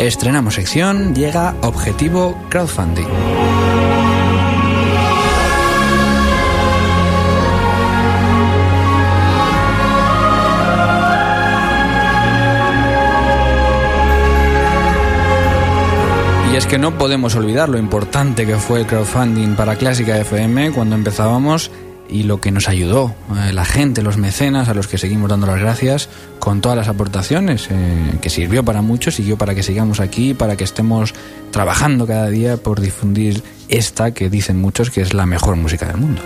Estrenamos sección, llega Objetivo Crowdfunding. Y es que no podemos olvidar lo importante que fue el crowdfunding para Clásica FM cuando empezábamos y lo que nos ayudó, eh, la gente, los mecenas, a los que seguimos dando las gracias con todas las aportaciones, eh, que sirvió para muchos, siguió para que sigamos aquí, para que estemos trabajando cada día por difundir esta que dicen muchos que es la mejor música del mundo.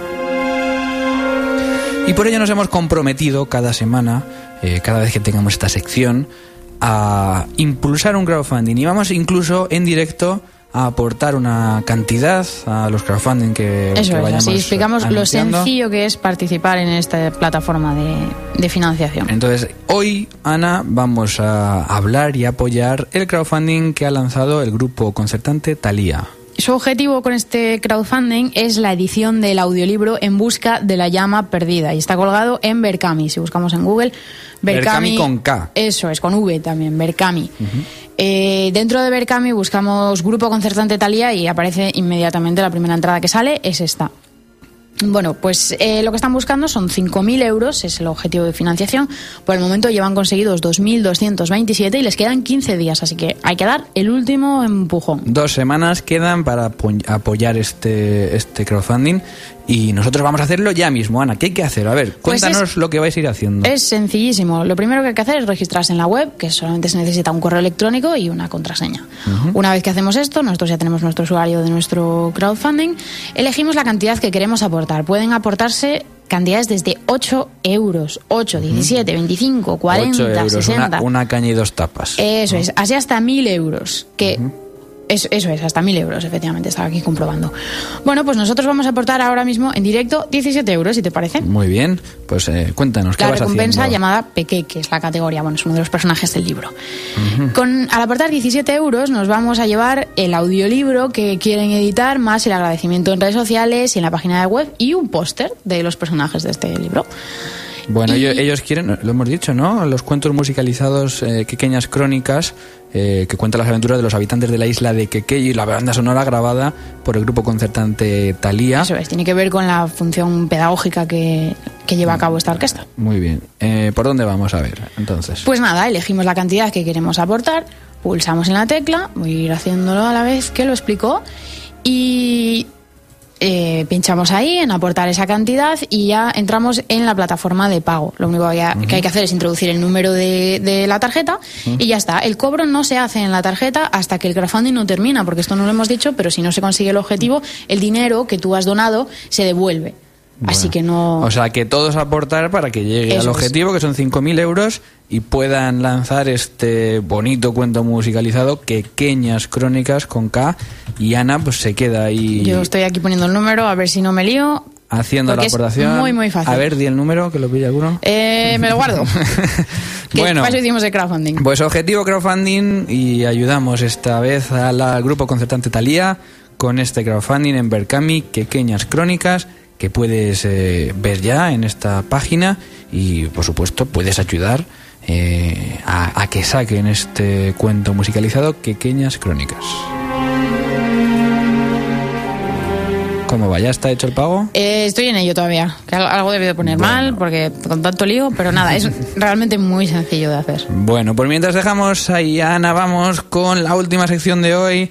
Y por ello nos hemos comprometido cada semana, eh, cada vez que tengamos esta sección, a impulsar un crowdfunding. Y vamos incluso en directo a aportar una cantidad a los crowdfunding que, Eso que es, vayamos así explicamos lo sencillo que es participar en esta plataforma de, de financiación. Entonces, hoy, Ana, vamos a hablar y apoyar el crowdfunding que ha lanzado el grupo concertante Thalía. Su objetivo con este crowdfunding es la edición del audiolibro En busca de la llama perdida y está colgado en Berkami. Si buscamos en Google, Berkami con K. Eso es, con V también, Berkami. Eh, dentro de Berkami buscamos Grupo Concertante Talía y aparece inmediatamente la primera entrada que sale, es esta. Bueno, pues eh, lo que están buscando son 5.000 euros, es el objetivo de financiación. Por el momento llevan conseguidos 2.227 y les quedan 15 días, así que hay que dar el último empujón. Dos semanas quedan para apo- apoyar este, este crowdfunding y nosotros vamos a hacerlo ya mismo. Ana, ¿qué hay que hacer? A ver, Pues cuéntanos es- lo que vais a ir haciendo. Es sencillísimo. Lo primero que hay que hacer es registrarse en la web, que solamente se necesita un correo electrónico y una contraseña. Una vez que hacemos esto, nosotros ya tenemos nuestro usuario de nuestro crowdfunding, elegimos la cantidad que queremos aportar. Pueden aportarse cantidades desde 8 euros, 8, 17, 25, 40, Ocho euros, 60. Una, una caña y dos tapas. Eso es, así hasta 1.000 euros, que eso, eso es, hasta 1.000 euros, efectivamente, estaba aquí comprobando. Bueno, pues nosotros vamos a aportar ahora mismo en directo 17 euros, si te parece. Muy bien, pues eh, cuéntanos, ¿qué La vas recompensa haciendo? llamada Peque, que es la categoría, bueno, es uno de los personajes del libro. Con, al aportar 17 euros nos vamos a llevar el audiolibro que quieren editar, más el agradecimiento en redes sociales y en la página de web y un póster de los personajes de este libro. Bueno, Y- ellos, ellos quieren, lo hemos dicho, ¿no? Los cuentos musicalizados, eh, pequeñas crónicas, eh, que cuentan las aventuras de los habitantes de la isla de Quequey y la banda sonora grabada por el grupo concertante Thalía. Eso es, tiene que ver con la función pedagógica que, que lleva a cabo esta orquesta. Muy bien. Eh, ¿Por dónde vamos a ver, entonces? Pues nada, elegimos la cantidad que queremos aportar, pulsamos en la tecla, voy a ir haciéndolo a la vez que lo explicó, y eh, pinchamos ahí en aportar esa cantidad y ya entramos en la plataforma de pago. Lo único que hay, que hay que hacer es introducir el número de, de la tarjeta y ya está. El cobro no se hace en la tarjeta hasta que el crowdfunding no termina, porque esto no lo hemos dicho, pero si no se consigue el objetivo, el dinero que tú has donado se devuelve. Así que no... O sea, que todos aportar para que llegue Eso al es. objetivo, que son 5.000 euros, y puedan lanzar este bonito cuento musicalizado, Pequeñas Crónicas con K, y Ana pues se queda ahí Yo estoy aquí poniendo el número, a ver si no me lío. haciendo porque la es aportación. muy, muy fácil. A ver, di el número, que lo pilla alguno. Eh, me lo guardo. que Bueno. para eso hicimos el crowdfunding. Pues objetivo crowdfunding y ayudamos esta vez al al grupo concertante Talía con este crowdfunding en Berkami, Pequeñas Crónicas, que puedes eh, ver ya en esta página y por supuesto puedes ayudar eh, a, a que saquen este cuento musicalizado Pequeñas Crónicas. ¿Cómo va? ¿Ya está hecho el pago? Eh, estoy en ello todavía. Que al- algo debí de poner mal porque con tanto lío, pero nada, es realmente muy sencillo de hacer. Bueno, pues mientras dejamos ahí a Ana, vamos con la última sección de hoy,